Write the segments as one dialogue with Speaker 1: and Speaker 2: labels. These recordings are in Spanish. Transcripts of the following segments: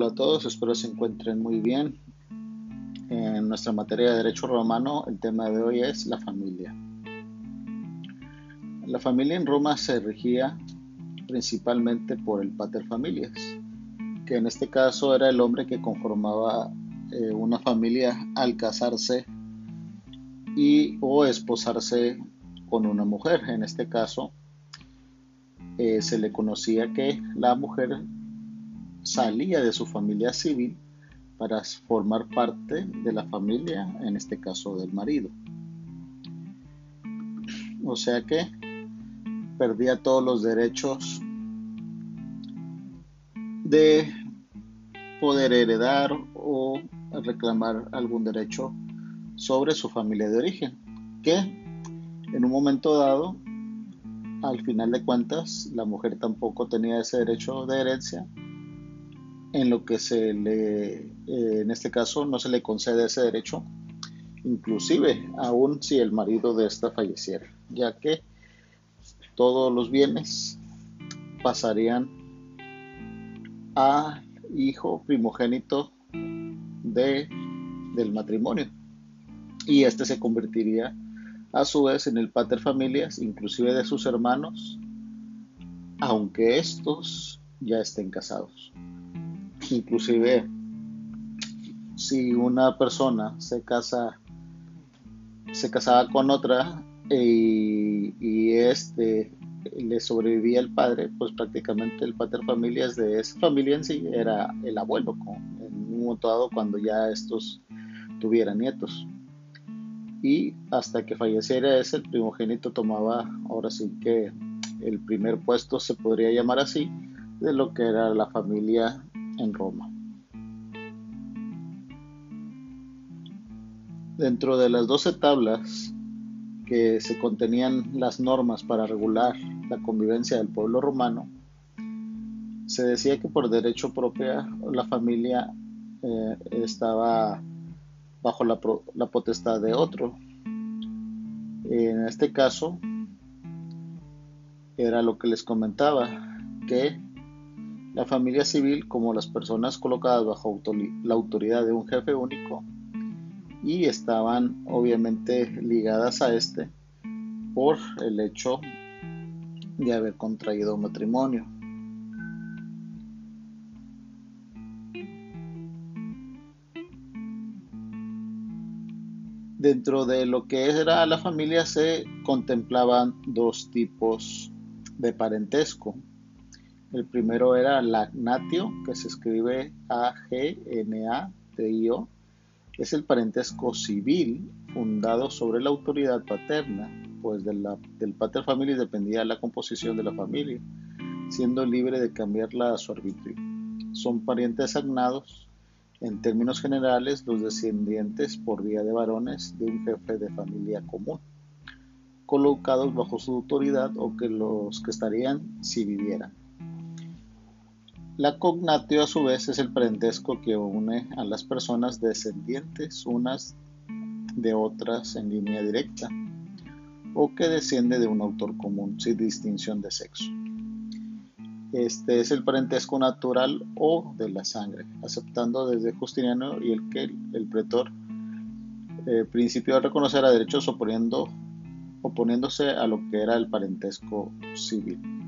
Speaker 1: Hola a todos, espero se encuentren muy bien. En nuestra materia de Derecho Romano, el tema de hoy es la familia. La familia en Roma se regía principalmente por el pater familias, que en este caso era el hombre que conformaba eh, una familia al casarse y o esposarse con una mujer. En este caso eh, se le conocía que la mujer salía de su familia civil para formar parte de la familia, en este caso del marido. O sea que perdía todos los derechos de poder heredar o reclamar algún derecho sobre su familia de origen, que en un momento dado, al final de cuentas, la mujer tampoco tenía ese derecho de herencia en lo que se le, eh, en este caso, no se le concede ese derecho, inclusive aún si el marido de esta falleciera, ya que todos los bienes pasarían al hijo primogénito de, del matrimonio. Y este se convertiría a su vez en el pater familias, inclusive de sus hermanos, aunque estos ya estén casados inclusive si una persona se casa se casaba con otra y, este le sobrevivía el padre, pues prácticamente el pater familias de esa familia en sí era el abuelo, en un momento dado cuando ya estos tuvieran nietos. Y hasta que falleciera ese, el primogénito tomaba ahora sí que el primer puesto, se podría llamar así, de lo que era la familia en Roma. Dentro de las doce tablas que se contenían las normas para regular la convivencia del pueblo romano, se decía que por derecho propio la familia eh, estaba bajo la, la potestad de otro. En este caso, era lo que les comentaba, que la familia civil como las personas colocadas bajo la autoridad de un jefe único y estaban obviamente ligadas a este por el hecho de haber contraído matrimonio. Dentro de lo que era la familia se contemplaban dos tipos de parentesco. El primero era Lagnatio, que se escribe A-G-N-A-T-I-O. Es el parentesco civil fundado sobre la autoridad paterna, pues del pater familia dependía la composición de la familia, siendo libre de cambiarla a su arbitrio. Son parientes agnados, en términos generales, los descendientes por vía de varones de un jefe de familia común, colocados bajo su autoridad o que los que estarían si vivieran. La cognatio a su vez es el parentesco que une a las personas descendientes unas de otras en línea directa o que desciende de un autor común sin distinción de sexo. Este es el parentesco natural o de la sangre, aceptando desde Justiniano y el que el pretor eh, principio a reconocer a derechos oponiéndose a lo que era el parentesco civil.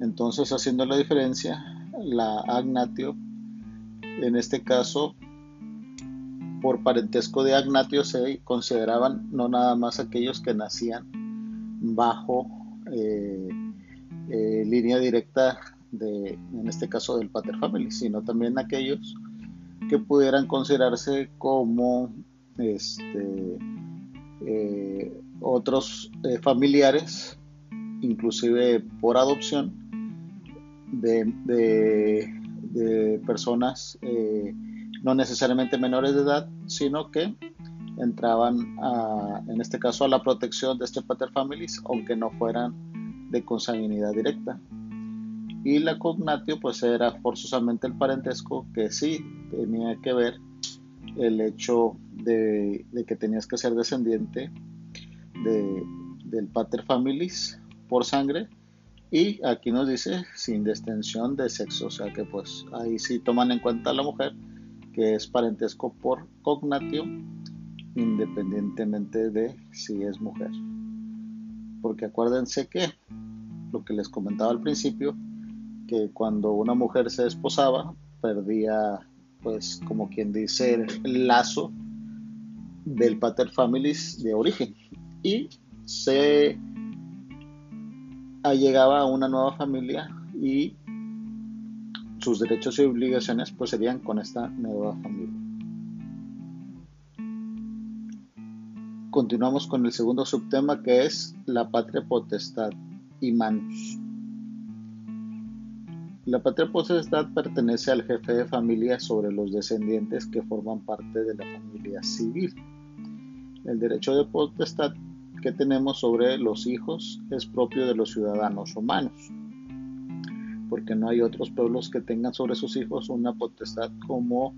Speaker 1: Entonces, haciendo la diferencia, la agnatio, en este caso, por parentesco de agnatio se consideraban no nada más aquellos que nacían bajo eh, eh, línea directa de, en este caso, del pater family, sino también aquellos que pudieran considerarse como este, eh, otros familiares, inclusive por adopción, de, personas eh, no necesariamente menores de edad, sino que entraban en este caso a la protección de este pater families, aunque no fueran de consanguinidad directa. Y la cognatio pues era forzosamente el parentesco que sí tenía que ver el hecho de, que tenías que ser descendiente de, del pater families por sangre Y aquí nos dice sin distinción de sexo, o sea que pues ahí sí toman en cuenta a la mujer que es parentesco por cognatio independientemente de si es mujer. Porque acuérdense que lo que les comentaba al principio, que cuando una mujer se esposaba, perdía, pues, como quien dice, el lazo del pater families de origen y se allegaba a una nueva familia y sus derechos y obligaciones pues serían con esta nueva familia. Continuamos con el segundo subtema que es la patria potestad y manus. La patria potestad pertenece al jefe de familia sobre los descendientes que forman parte de la familia civil. El derecho de potestad que tenemos sobre los hijos es propio de los ciudadanos romanos, porque no hay otros pueblos que tengan sobre sus hijos una potestad como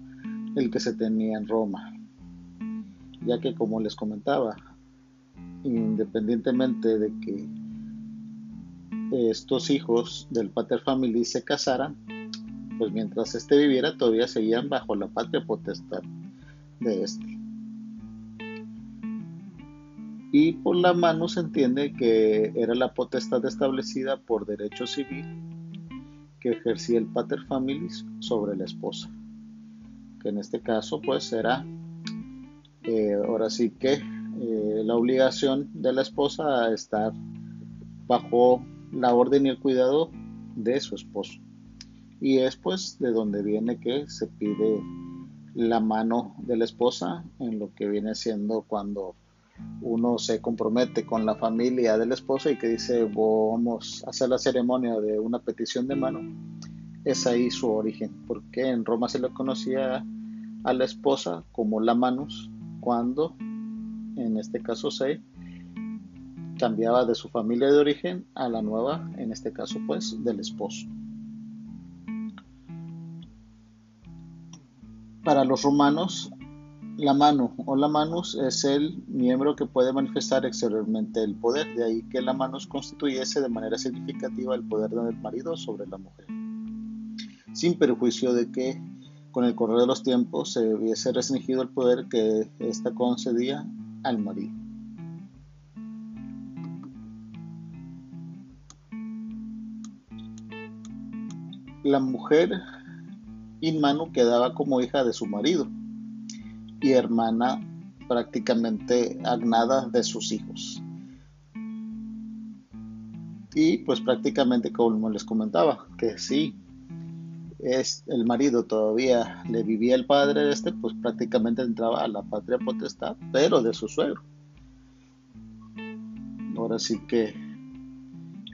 Speaker 1: el que se tenía en Roma ya que como les comentaba, independientemente de que estos hijos del pater family se casaran, pues mientras éste viviera todavía seguían bajo la patria potestad de éste. Y por la mano se entiende que era la potestad establecida por derecho civil que ejercía el pater familis sobre la esposa, que en este caso pues era eh, ahora sí que eh, la obligación de la esposa a estar bajo la orden y el cuidado de su esposo. Y es pues de donde viene que se pide la mano de la esposa en lo que viene siendo cuando uno se compromete con la familia del esposo y que dice vamos a hacer la ceremonia de una petición de mano, es ahí su origen, porque en Roma se le conocía a la esposa como la manus cuando, en este caso se cambiaba de su familia de origen a la nueva, en este caso pues del esposo. Para los romanos, la mano o la manus es el miembro que puede manifestar exteriormente el poder, de ahí que la manus constituyese de manera significativa el poder del marido sobre la mujer, sin perjuicio de que con el correr de los tiempos se hubiese restringido el poder que ésta concedía al marido. La mujer Inmanu quedaba como hija de su marido y hermana prácticamente agnada de sus hijos. Y pues prácticamente como les comentaba, que sí, es el marido todavía le vivía el padre de este, pues prácticamente entraba a la patria potestad, pero de su suegro. Ahora sí que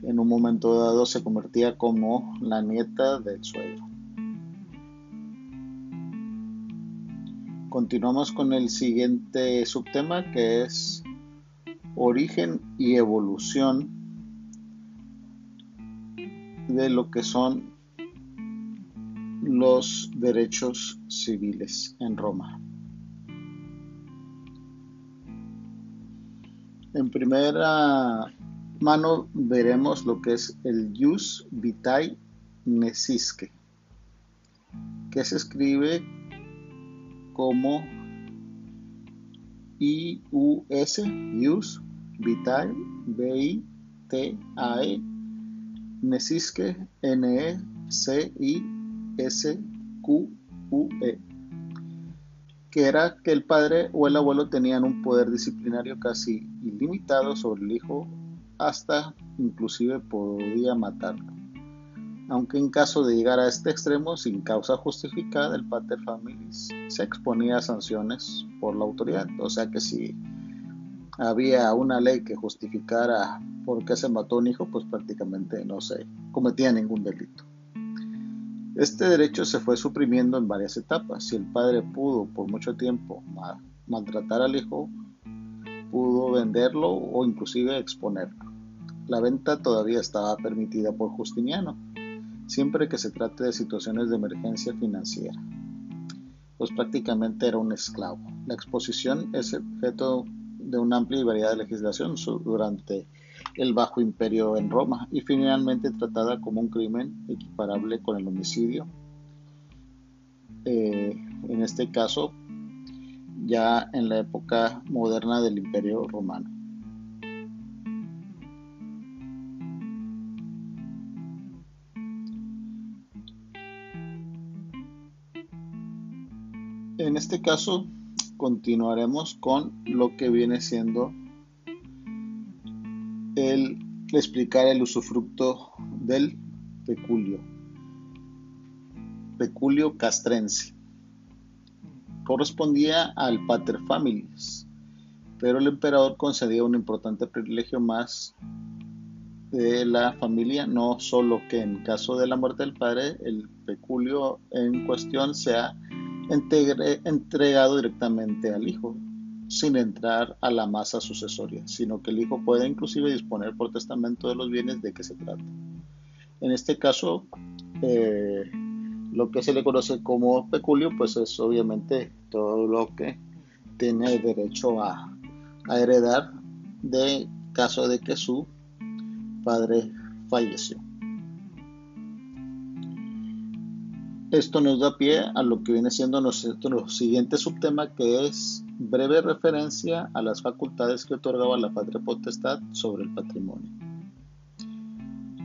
Speaker 1: en un momento dado se convertía como la nieta del suegro. Continuamos con el siguiente subtema que es origen y evolución de lo que son los derechos civiles en Roma. En primera mano veremos lo que es el Ius Vitae Nesisque, que se escribe como IUS, Ius Vitae, B-I-T-A-E, Nesisque, N-E-C-I SQUE, que era que el padre o el abuelo tenían un poder disciplinario casi ilimitado sobre el hijo, hasta inclusive podía matarlo. Aunque en caso de llegar a este extremo sin causa justificada, el pater familis se exponía a sanciones por la autoridad. O sea que si había una ley que justificara por qué se mató un hijo, pues prácticamente no se cometía ningún delito. Este derecho se fue suprimiendo en varias etapas. Si el padre pudo por mucho tiempo maltratar al hijo, pudo venderlo o inclusive exponerlo. La venta todavía estaba permitida por Justiniano, siempre que se trate de situaciones de emergencia financiera. Pues prácticamente era un esclavo. La exposición es objeto de una amplia y variada legislación durante el Bajo Imperio en Roma y finalmente tratada como un crimen equiparable con el homicidio. Eh, en este caso, ya en la época moderna del Imperio Romano. En este caso, continuaremos con lo que viene siendo el explicar el usufructo del peculio. Peculio castrense. Correspondía al pater familias, pero el emperador concedía un importante privilegio más de la familia, no solo que en caso de la muerte del padre, el peculio en cuestión sea entregado directamente al hijo, sin entrar a la masa sucesoria, sino que el hijo puede inclusive disponer por testamento de los bienes de que se trata. En este caso, eh, lo que se le conoce como peculio, pues es obviamente todo lo que tiene derecho a, a heredar de caso de que su padre falleció. Esto nos da pie a lo que viene siendo nuestro siguiente subtema, que es breve referencia a las facultades que otorgaba la patria potestad sobre el patrimonio.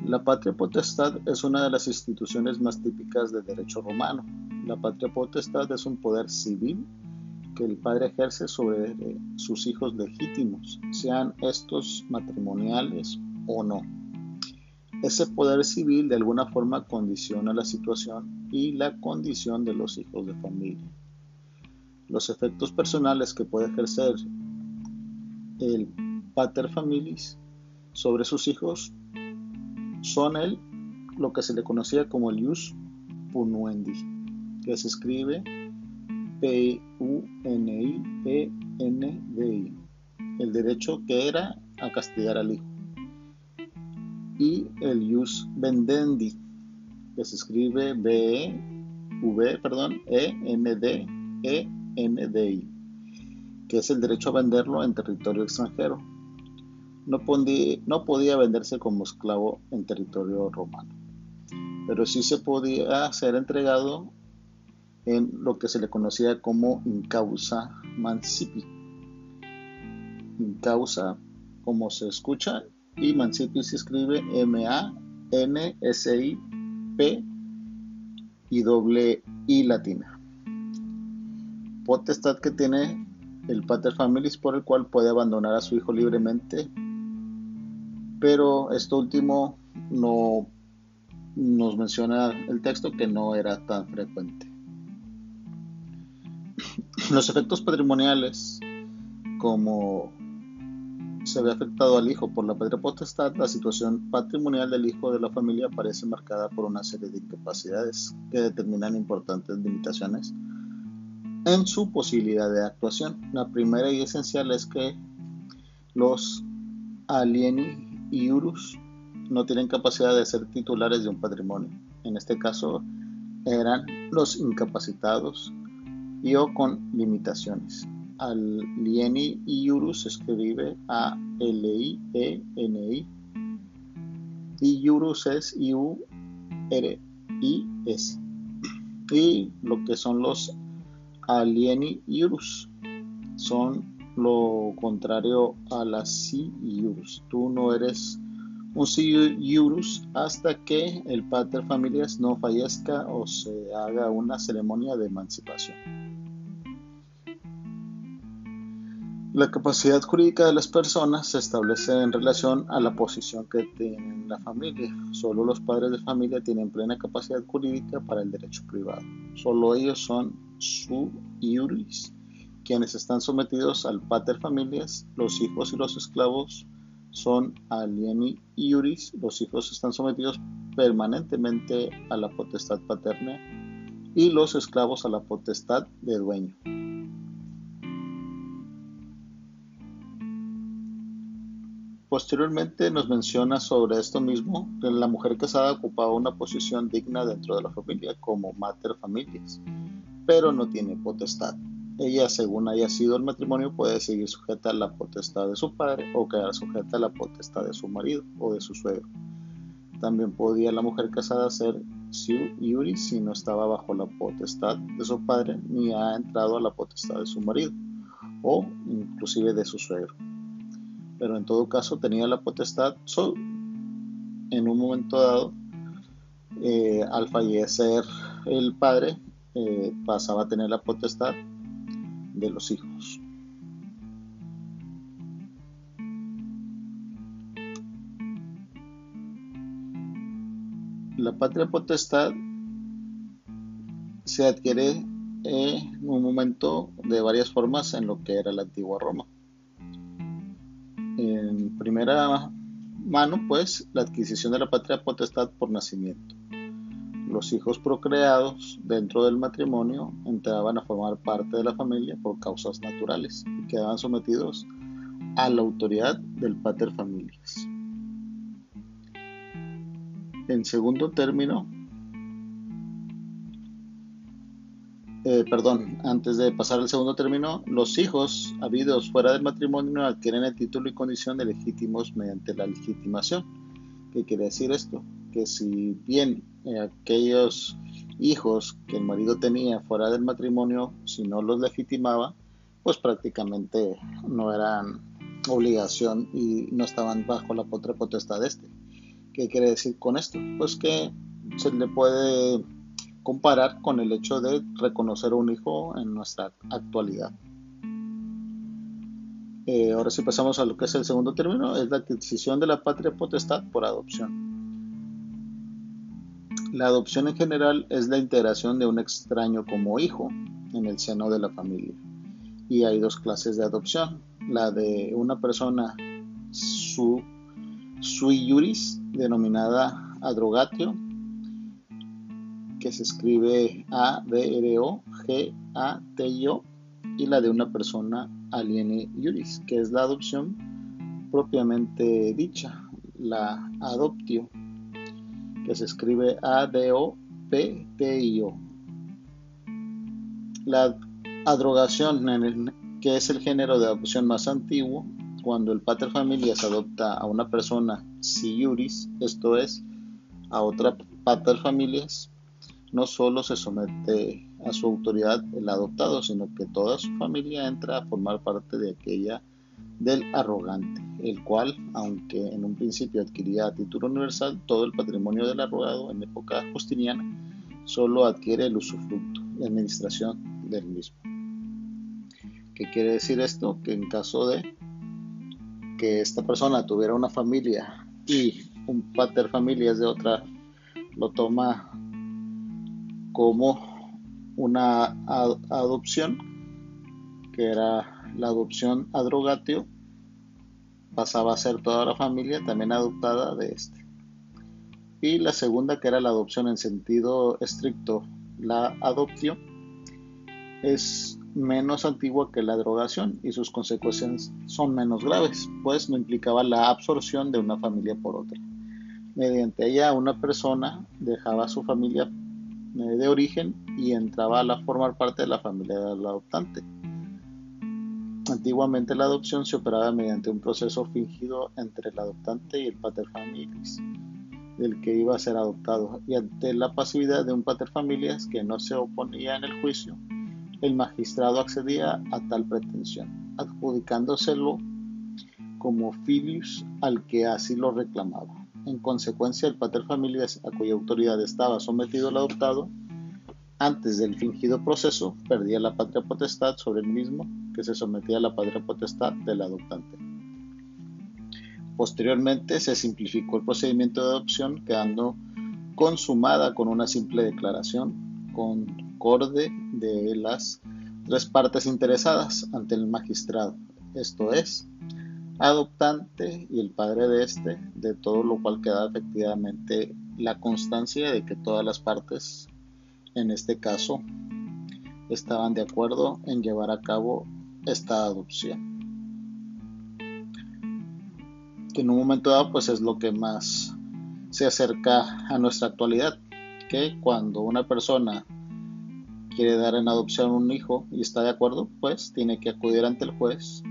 Speaker 1: La patria potestad es una de las instituciones más típicas del derecho romano. La patria potestad es un poder civil que el padre ejerce sobre eh, sus hijos legítimos, sean estos matrimoniales o no. Ese poder civil de alguna forma condiciona la situación y la condición de los hijos de familia. Los efectos personales que puede ejercer el pater familis sobre sus hijos son el, lo que se le conocía como el ius punuendi, que se escribe P-U-N-I-E-N-D-I, el derecho que era a castigar al hijo y el ius vendendi, que se escribe B, V, perdón, E, N, D, E, N, D, I, que es el derecho a venderlo en territorio extranjero. No, no podía venderse como esclavo en territorio romano, pero sí se podía ser entregado en lo que se le conocía como incausa mancipi. Incausa, como se escucha, y Mancipi se escribe M-A-N-S-I-P y doble I latina. Potestad que tiene el pater familis por el cual puede abandonar a su hijo libremente, pero esto último no nos menciona el texto que no era tan frecuente. Los efectos patrimoniales como se ve afectado al hijo por la patria potestad, la situación patrimonial del hijo de la familia parece marcada por una serie de incapacidades que determinan importantes limitaciones en su posibilidad de actuación. La primera y esencial es que los alieni y urus no tienen capacidad de ser titulares de un patrimonio. En este caso eran los incapacitados y o con limitaciones alieni iurus se escribe A L I E N I. Iurus es I U R I S. Y lo que son los alieni iurus son lo contrario a la si iurus. Tú no eres un iurus hasta que el pater familias no fallezca o se haga una ceremonia de emancipación La capacidad jurídica de las personas se establece en relación a la posición que tiene la familia. Solo los padres de familia tienen plena capacidad jurídica para el derecho privado. Solo ellos son su iuris, quienes están sometidos al pater familias. Los hijos y los esclavos son alieni iuris. Los hijos están sometidos permanentemente a la potestad paterna y los esclavos a la potestad de dueño. Posteriormente nos menciona sobre esto mismo que la mujer casada ocupaba una posición digna dentro de la familia como mater familias, pero no tiene potestad. ella, según haya sido el matrimonio, puede seguir sujeta a la potestad de su padre o quedar sujeta a la potestad de su marido o de su suegro. También podía la mujer casada ser Yuri si no estaba bajo la potestad de su padre ni ha entrado a la potestad de su marido o inclusive de su suegro. Pero en todo caso tenía la potestad en un momento dado eh, al fallecer el padre eh, pasaba a tener la potestad de los hijos. La patria potestad se adquiere en un momento de varias formas en lo que era la antigua Roma. En primera mano, pues, la adquisición de la patria potestad por nacimiento los hijos procreados dentro del matrimonio entraban a formar parte de la familia por causas naturales y quedaban sometidos a la autoridad del pater familias. En segundo término, eh, perdón, antes de pasar al segundo término, los hijos habidos fuera del matrimonio adquieren el título y condición de legítimos mediante la legitimación. ¿Qué quiere decir esto? Que si bien eh, aquellos hijos que el marido tenía fuera del matrimonio, si no los legitimaba, pues prácticamente no eran obligación y no estaban bajo la potestad de este. ¿Qué quiere decir con esto? Pues que se le puede comparar con el hecho de reconocer un hijo en nuestra actualidad. Eh, ahora si pasamos a lo que es el segundo término, es la adquisición de la patria potestad por adopción. La adopción en general es la integración de un extraño como hijo en el seno de la familia. Y hay dos clases de adopción. La de una persona su, sui juris, denominada adrogatio, que se escribe A-D-R-O-G-A-T-I-O, y la de una persona aliene juris, que es la adopción propiamente dicha, la adoptio que se escribe A-D-O-P-T-I-O. La adrogación, que es el género de adopción más antiguo, cuando el pater familias adopta a una persona si iuris, esto es, a otra pater familias, no solo se somete a su autoridad el adoptado, sino que toda su familia entra a formar parte de aquella del arrogante, el cual, aunque en un principio adquiría a título universal todo el patrimonio del arrogado en época justiniana, solo adquiere el usufructo y administración del mismo. ¿Qué quiere decir esto? Que en caso de que esta persona tuviera una familia y un pater familias de otra, lo toma como una adopción, que era la adopción a drogatio pasaba a ser toda la familia también adoptada de este. Y la segunda, que era la adopción en sentido estricto, la adopción, es menos antigua que la drogación y sus consecuencias son menos graves, pues no implicaba la absorción de una familia por otra. Mediante ella una persona dejaba su familia de origen y entraba a formar parte de la familia del adoptante. Antiguamente la adopción se operaba mediante un proceso fingido entre el adoptante y el pater familias del que iba a ser adoptado y ante la pasividad de un pater familias que no se oponía en el juicio, el magistrado accedía a tal pretensión, adjudicándoselo como filius al que así lo reclamaba. En consecuencia, el pater familias a cuya autoridad estaba sometido el adoptado, antes del fingido proceso, perdía la patria potestad sobre el mismo que se sometía a la patria potestad del adoptante. Posteriormente se simplificó el procedimiento de adopción quedando consumada con una simple declaración concorde de las tres partes interesadas ante el magistrado, esto es, adoptante y el padre de este, de todo lo cual queda efectivamente la constancia de que todas las partes, en este caso, estaban de acuerdo en llevar a cabo esta adopción. Que en un momento dado pues es lo que más se acerca a nuestra actualidad, que cuando una persona quiere dar en adopción un hijo y está de acuerdo, pues tiene que acudir ante el juez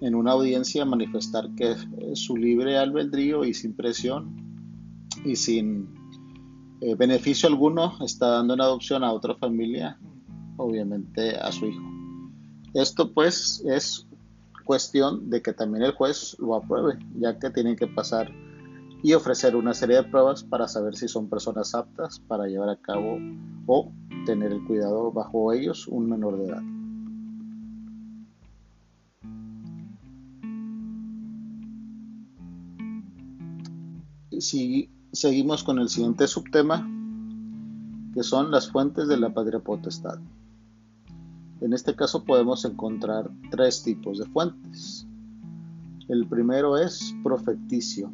Speaker 1: en una audiencia manifestar que su libre albedrío y sin presión y sin eh, beneficio alguno está dando en adopción a otra familia, obviamente a su hijo. Esto pues es cuestión de que también el juez lo apruebe, ya que tienen que pasar y ofrecer una serie de pruebas para saber si son personas aptas para llevar a cabo o tener el cuidado bajo ellos un menor de edad. Si seguimos con el siguiente subtema, que son las fuentes de la patria potestad. En este caso podemos encontrar tres tipos de fuentes. El primero es profecticio,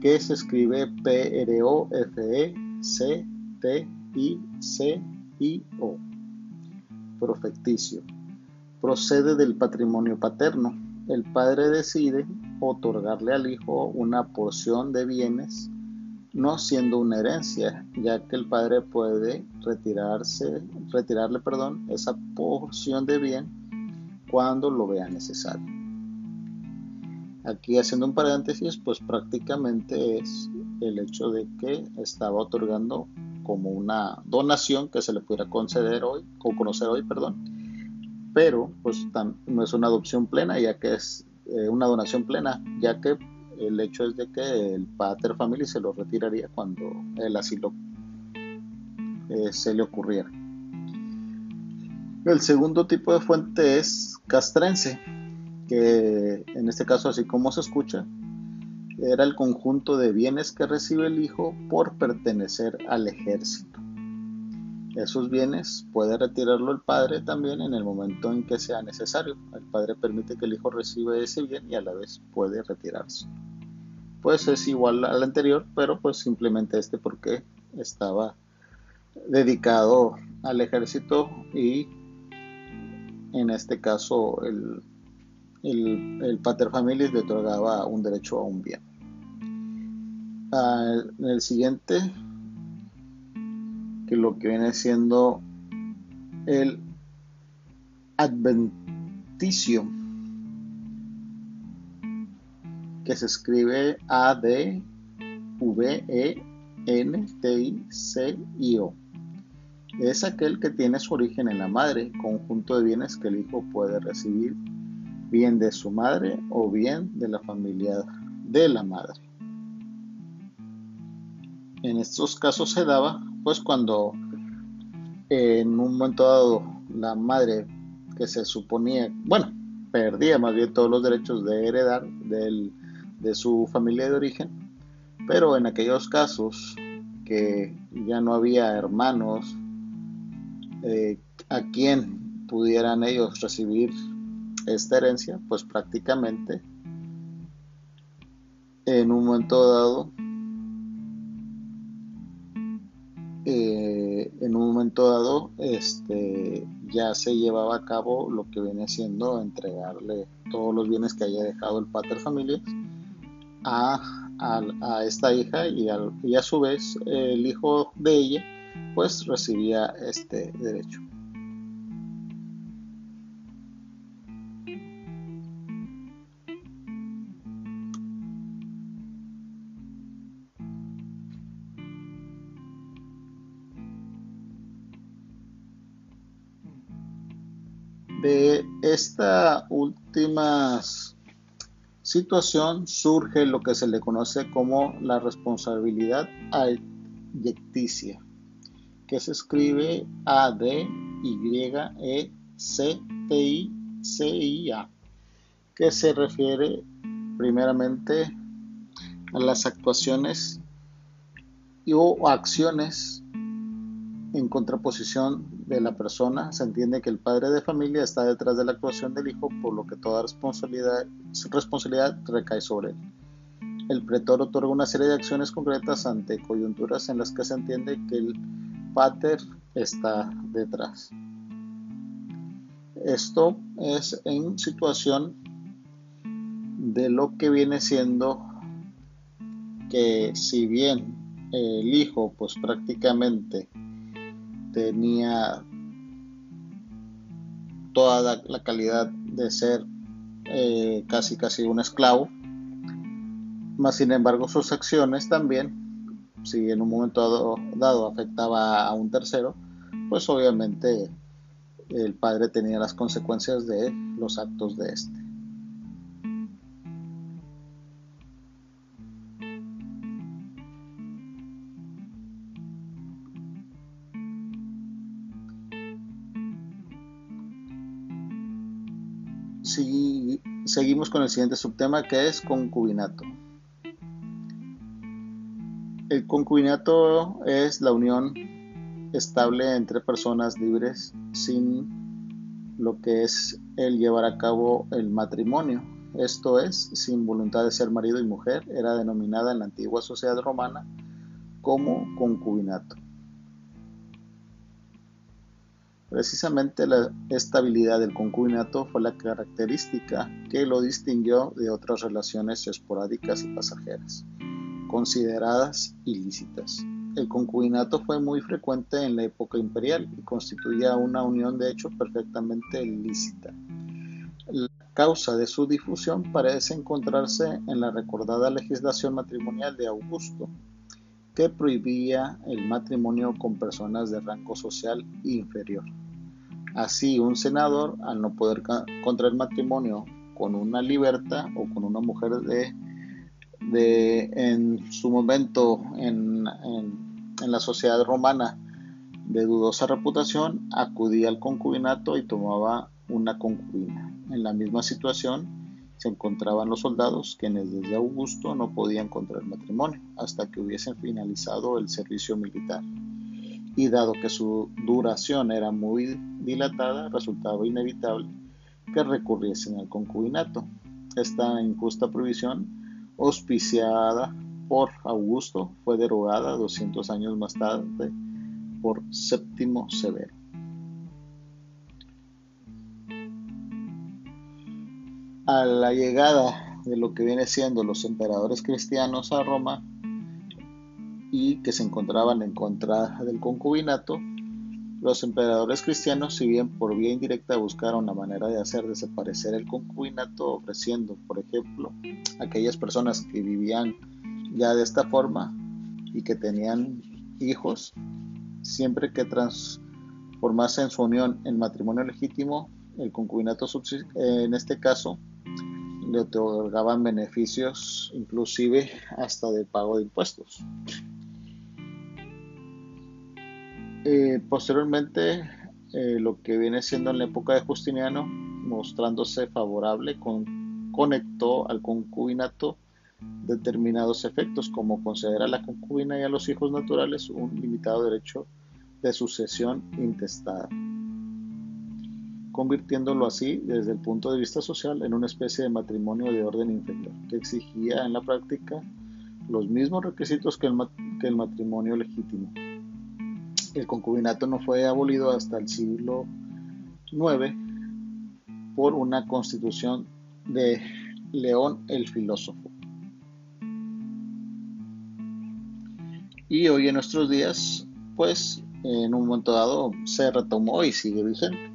Speaker 1: que se escribe P-R-O-F-E-C-T-I-C-I-O. Profecticio. Procede del patrimonio paterno. El padre decide otorgarle al hijo una porción de bienes, no siendo una herencia, ya que el padre puede retirarse, retirarle perdón, esa porción de bien cuando lo vea necesario. Aquí haciendo un paréntesis, pues prácticamente es el hecho de que estaba otorgando como una donación que se le pudiera conceder hoy, o conocer hoy, perdón, pero pues no es una adopción plena, ya que es eh, una donación plena, ya que el hecho es de que el pater family se lo retiraría cuando el asilo eh, se le ocurriera. El segundo tipo de fuente es castrense, que en este caso, así como se escucha, era el conjunto de bienes que recibe el hijo por pertenecer al ejército. Esos bienes puede retirarlo el padre también en el momento en que sea necesario. El padre permite que el hijo reciba ese bien y a la vez puede retirarse. Pues es igual al anterior, pero pues simplemente este porque estaba dedicado al ejército y en este caso el, el, pater familias le otorgaba un derecho a un bien. Ah, en el siguiente que lo que viene siendo el adventicio, que se escribe A D V E N T I C I O. Es aquel que tiene su origen en la madre, conjunto de bienes que el hijo puede recibir, bien de su madre o bien de la familia de la madre. En estos casos se daba pues cuando en un momento dado la madre que se suponía, bueno, perdía más bien todos los derechos de heredar de su familia de origen, pero en aquellos casos que ya no había hermanos eh, a quien pudieran ellos recibir esta herencia, pues prácticamente en un momento dado momento dado este, ya se llevaba a cabo lo que viene siendo entregarle todos los bienes que haya dejado el pater familias a, a, esta hija y, y a su vez el hijo de ella pues recibía este derecho. Esta última situación surge lo que se le conoce como la responsabilidad ayecticia, que se escribe A D Y E C T I C I A, que se refiere primeramente a las actuaciones y o acciones en contraposición de la persona, se entiende que el padre de familia está detrás de la actuación del hijo, por lo que toda responsabilidad, responsabilidad recae sobre él. El pretor otorga una serie de acciones concretas ante coyunturas en las que se entiende que el pater está detrás. Esto es en situación de lo que viene siendo que si bien el hijo pues prácticamente tenía toda la calidad de ser eh, casi casi un esclavo, más sin embargo sus acciones también, si en un momento dado, afectaba a un tercero, pues obviamente el padre tenía las consecuencias de los actos de este. Con el siguiente subtema que es concubinato. El concubinato es la unión estable entre personas libres sin lo que es el llevar a cabo el matrimonio. Esto es, sin voluntad de ser marido y mujer, era denominada en la antigua sociedad romana como concubinato. Precisamente la estabilidad del concubinato fue la característica que lo distinguió de otras relaciones esporádicas y pasajeras, consideradas ilícitas. El concubinato fue muy frecuente en la época imperial y constituía una unión de hecho perfectamente lícita. La causa de su difusión parece encontrarse en la recordada legislación matrimonial de Augusto, que prohibía el matrimonio con personas de rango social inferior. Así, un senador, al no poder contraer matrimonio con una liberta o con una mujer de, de en su momento en, en la sociedad romana de dudosa reputación, acudía al concubinato y tomaba una concubina. En la misma situación se encontraban los soldados quienes desde Augusto no podían contraer matrimonio hasta que hubiesen finalizado el servicio militar. Y dado que su duración era muy dilatada, resultaba inevitable que recurriesen al concubinato. Esta injusta prohibición, auspiciada por Augusto, fue derogada 200 años más tarde por Séptimo Severo. a la llegada de lo que viene siendo los emperadores cristianos a Roma y que se encontraban en contra del concubinato, los emperadores cristianos, si bien por vía indirecta buscaron la manera de hacer desaparecer el concubinato, ofreciendo, por ejemplo, a aquellas personas que vivían ya de esta forma y que tenían hijos, siempre que transformasen su unión en matrimonio legítimo, el concubinato en este caso le otorgaban beneficios inclusive hasta de pago de impuestos. Eh, posteriormente, eh, lo que viene siendo en la época de Justiniano, mostrándose favorable, con, conectó al concubinato determinados efectos, como conceder a la concubina y a los hijos naturales un limitado derecho de sucesión intestada convirtiéndolo así, desde el punto de vista social, en una especie de matrimonio de orden inferior, que exigía en la práctica los mismos requisitos que el, matrimonio legítimo. El concubinato no fue abolido hasta el siglo IX por una constitución de León el filósofo. Y hoy en nuestros días, pues en un momento dado se retomó y sigue vigente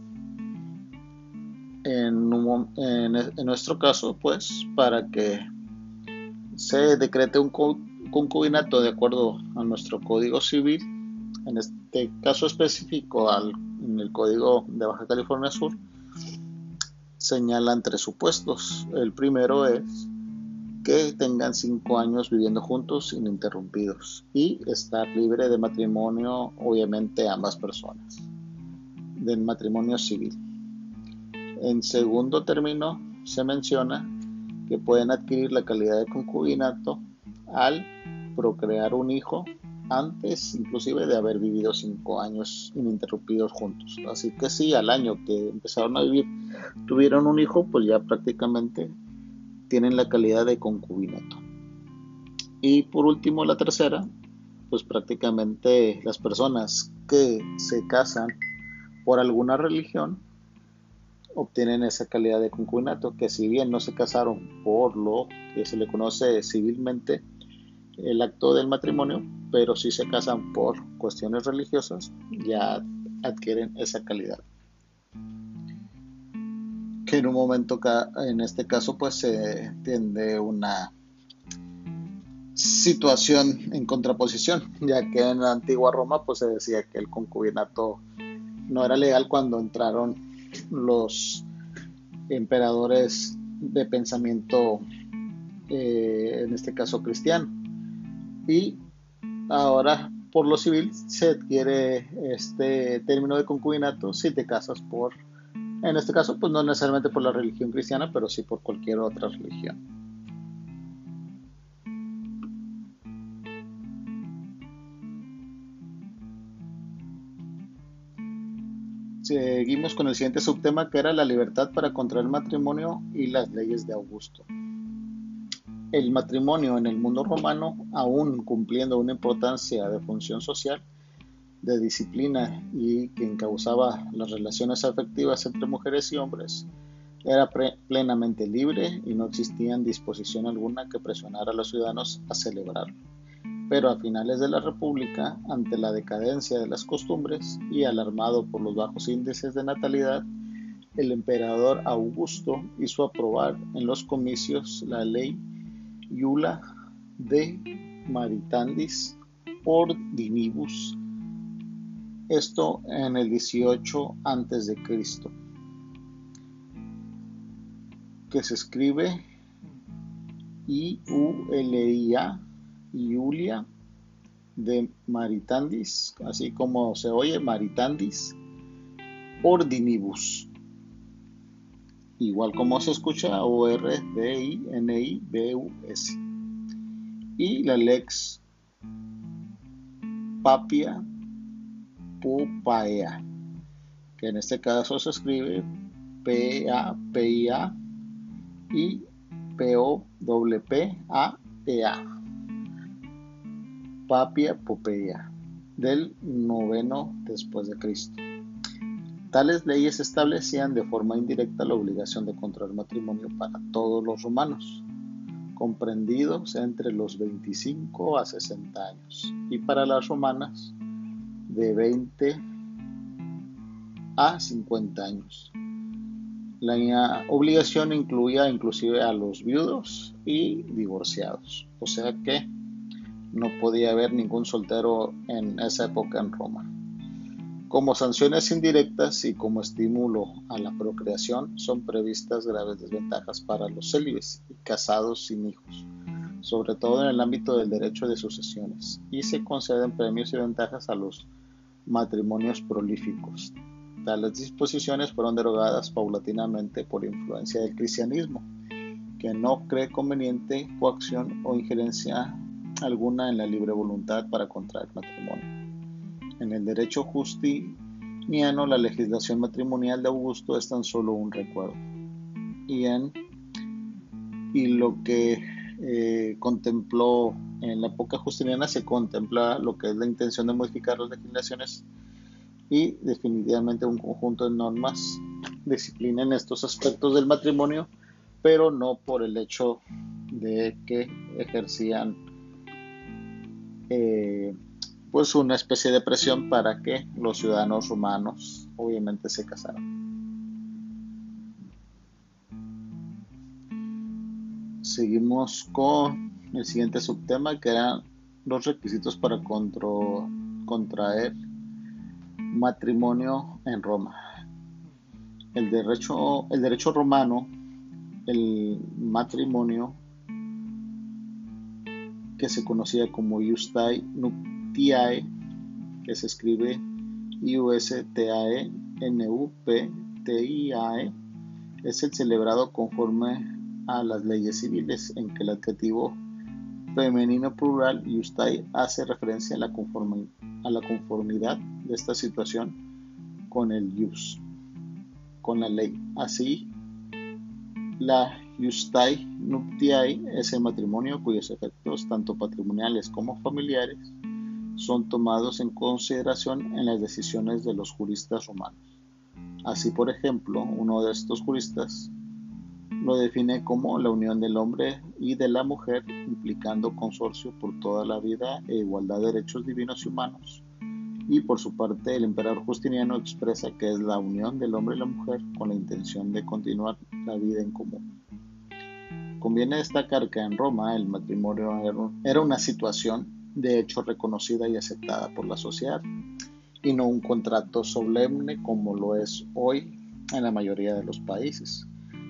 Speaker 1: en, nuestro caso, pues, para que se decrete un concubinato de acuerdo a nuestro Código Civil, en este caso específico al, en el Código de Baja California Sur, señalan tres supuestos. El primero es que tengan cinco años viviendo juntos ininterrumpidos y estar libre de matrimonio, obviamente ambas personas, del matrimonio civil. En segundo término, se menciona que pueden adquirir la calidad de concubinato al procrear un hijo antes inclusive de haber vivido cinco años ininterrumpidos juntos. Así que sí, al año que empezaron a vivir, tuvieron un hijo, pues ya prácticamente tienen la calidad de concubinato. Y por último, la tercera, pues prácticamente las personas que se casan por alguna religión, obtienen esa calidad de concubinato, que si bien no se casaron por lo que se le conoce civilmente el acto del matrimonio, pero si se casan por cuestiones religiosas, ya adquieren esa calidad. Que en un momento, en este caso, pues se tiende una situación en contraposición, ya que en la antigua Roma pues se decía que el concubinato no era legal cuando entraron los emperadores de pensamiento, eh, en este caso cristiano. Y ahora por lo civil se adquiere este término de concubinato si te casas por, en este caso, pues no necesariamente por la religión cristiana, pero sí por cualquier otra religión. Seguimos con el siguiente subtema que era la libertad para contraer matrimonio y las leyes de Augusto el matrimonio en el mundo romano, aún cumpliendo una importancia de función social, de disciplina y que encauzaba las relaciones afectivas entre mujeres y hombres, era plenamente libre y no existía disposición alguna que presionara a los ciudadanos a celebrarlo. Pero a finales de la República, ante la decadencia de las costumbres y alarmado por los bajos índices de natalidad, el emperador Augusto hizo aprobar en los comicios la ley Iula de Maritandis Ordinibus, esto en el 18 antes de Cristo, que se escribe I U L I A Iulia de Maritandis, así como se oye Maritandis Ordinibus igual como se escucha O R D I N I B U S. Y la lex Papia Pupaea, que en este caso se escribe P A P I A y P O W P A E A. Papia Popeia del noveno después de Cristo. Tales leyes establecían de forma indirecta la obligación de contraer matrimonio para todos los romanos, comprendidos entre los 25 a 60 años, y para las romanas de 20 a 50 años. La obligación incluía inclusive a los viudos y divorciados, o sea que no podía haber ningún soltero en esa época en Roma. Como sanciones indirectas y como estímulo a la procreación son previstas graves desventajas para los célibes y casados sin hijos, sobre todo en el ámbito del derecho de sucesiones, y se conceden premios y ventajas a los matrimonios prolíficos. Tales disposiciones fueron derogadas paulatinamente por influencia del cristianismo, que no cree conveniente coacción o injerencia alguna en la libre voluntad para contraer matrimonio. En el derecho justiniano, la legislación matrimonial de Augusto es tan solo un recuerdo. Y, en, y lo que eh, contempló en la época justiniana se contempla lo que es la intención de modificar las legislaciones y definitivamente un conjunto de normas disciplinen estos aspectos del matrimonio, pero no por el hecho de que ejercían eh, pues una especie de presión para que los ciudadanos romanos obviamente se casaran. Seguimos con el siguiente subtema que eran los requisitos para contraer matrimonio en Roma. El derecho, romano, el matrimonio que se conocía como Iustai TIAE, que se escribe I-U-S-T-A-E, N-U-P-T-I-A-E, es el celebrado conforme a las leyes civiles, en que el adjetivo femenino plural Yustai hace referencia a la, conformidad de esta situación con el Yus, con la ley. Así, la Yustai Nuptiae es el matrimonio cuyos efectos, tanto patrimoniales como familiares, son tomados en consideración en las decisiones de los juristas romanos. Así, por ejemplo, uno de estos juristas lo define como la unión del hombre y de la mujer, implicando consorcio por toda la vida e igualdad de derechos divinos y humanos. Y por su parte, el emperador Justiniano expresa que es la unión del hombre y la mujer con la intención de continuar la vida en común. Conviene destacar que en Roma el matrimonio era una situación de hecho reconocida y aceptada por la sociedad y no un contrato solemne como lo es hoy en la mayoría de los países.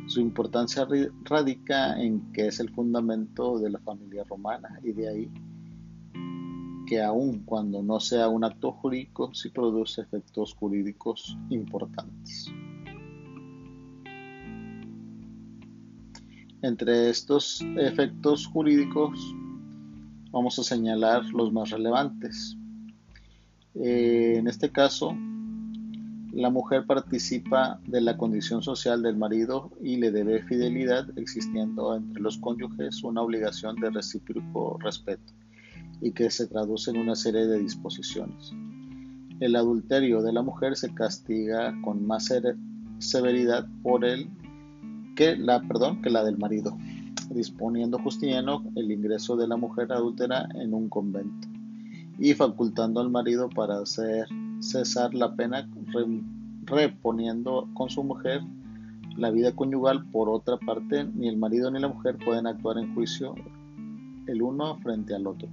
Speaker 1: Su importancia radica en que es el fundamento de la familia romana y de ahí que aun cuando no sea un acto jurídico, sí produce efectos jurídicos importantes. Entre estos efectos jurídicos vamos a señalar los más relevantes. Eh, en este caso, la mujer participa de la condición social del marido y le debe fidelidad, existiendo entre los cónyuges una obligación de recíproco respeto y que se traduce en una serie de disposiciones. El adulterio de la mujer se castiga con más severidad por él que la, perdón, que la del marido, disponiendo Justiniano el ingreso de la mujer adúltera en un convento y facultando al marido para hacer cesar la pena reponiendo con su mujer la vida conyugal. Por otra parte, ni el marido ni la mujer pueden actuar en juicio el uno frente al otro,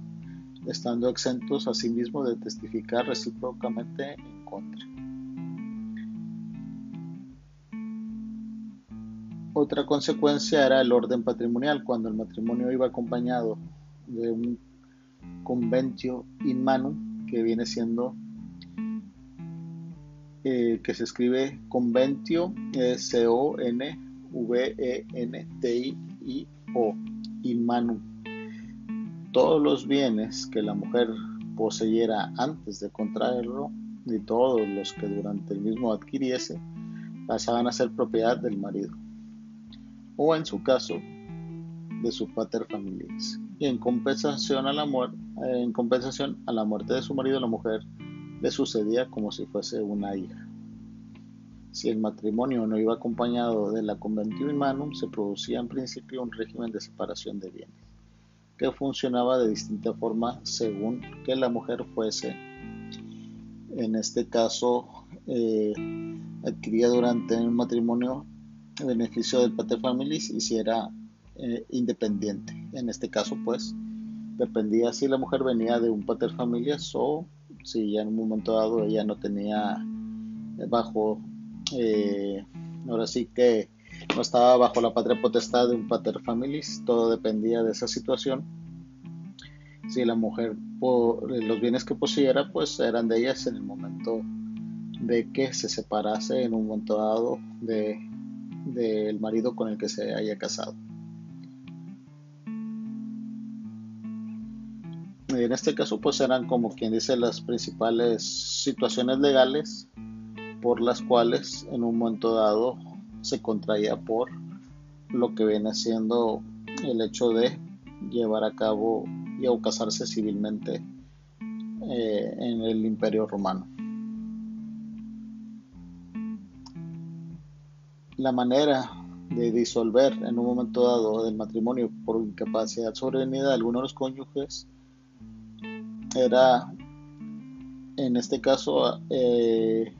Speaker 1: estando exentos a sí mismos de testificar recíprocamente en contra. Otra consecuencia era el orden patrimonial, cuando el matrimonio iba acompañado de un conventio in manu, que viene siendo eh, que se escribe conventio, C-O-N-V-E-N-T-I-O, in manu. Todos los bienes que la mujer poseyera antes de contraerlo y todos los que durante el mismo adquiriese pasaban a ser propiedad del marido, o en su caso, de su pater familias. Y en compensación a la muerte, en compensación a la muerte de su marido, la mujer le sucedía como si fuese una hija. Si el matrimonio no iba acompañado de la conventio humanum, se producía en principio un régimen de separación de bienes, que funcionaba de distinta forma según que la mujer fuese, en este caso, eh, adquiría durante un matrimonio el beneficio del pater familias y si era eh, independiente. En este caso, pues, dependía si la mujer venía de un pater familias o si ya en un momento dado ella no tenía bajo, eh, ahora sí que no estaba bajo la patria potestad de un pater familias, todo dependía de esa situación. Si la mujer, por los bienes que poseyera, pues eran de ellas en el momento de que se separase en un momento dado de del marido con el que se haya casado. en este caso pues eran como quien dice las principales situaciones legales por las cuales en un momento dado se contraía por lo que viene siendo el hecho de llevar a cabo y o casarse civilmente eh, en el imperio romano. La manera de disolver en un momento dado del matrimonio por incapacidad sobrevenida de alguno de los cónyuges era, en este caso, eh,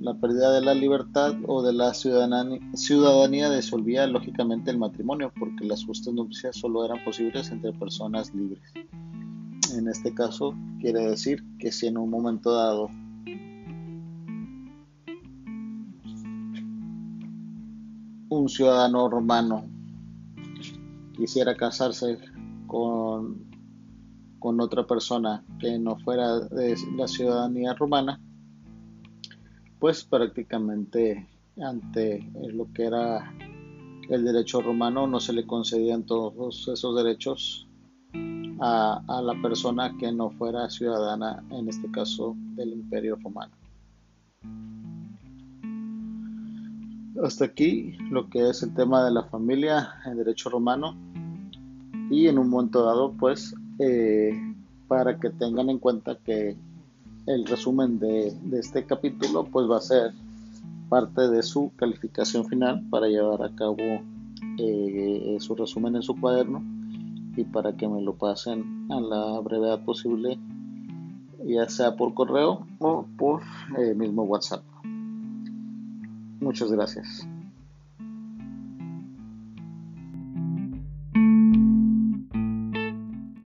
Speaker 1: la pérdida de la libertad o de la ciudadanía, ciudadanía disolvía lógicamente el matrimonio porque las justas nupcias solo eran posibles entre personas libres. En este caso quiere decir que si en un momento dado un ciudadano romano quisiera casarse con con otra persona que no fuera de la ciudadanía romana, pues prácticamente ante lo que era el derecho romano no se le concedían todos esos derechos a, a, la persona que no fuera ciudadana, en este caso del imperio romano. Hasta aquí lo que es el tema de la familia en derecho romano y en un momento dado pues eh, para que tengan en cuenta que el resumen de, este capítulo pues va a ser parte de su calificación final para llevar a cabo eh, su resumen en su cuaderno y para que me lo pasen a la brevedad posible, ya sea por correo o por eh, mismo WhatsApp. Muchas gracias.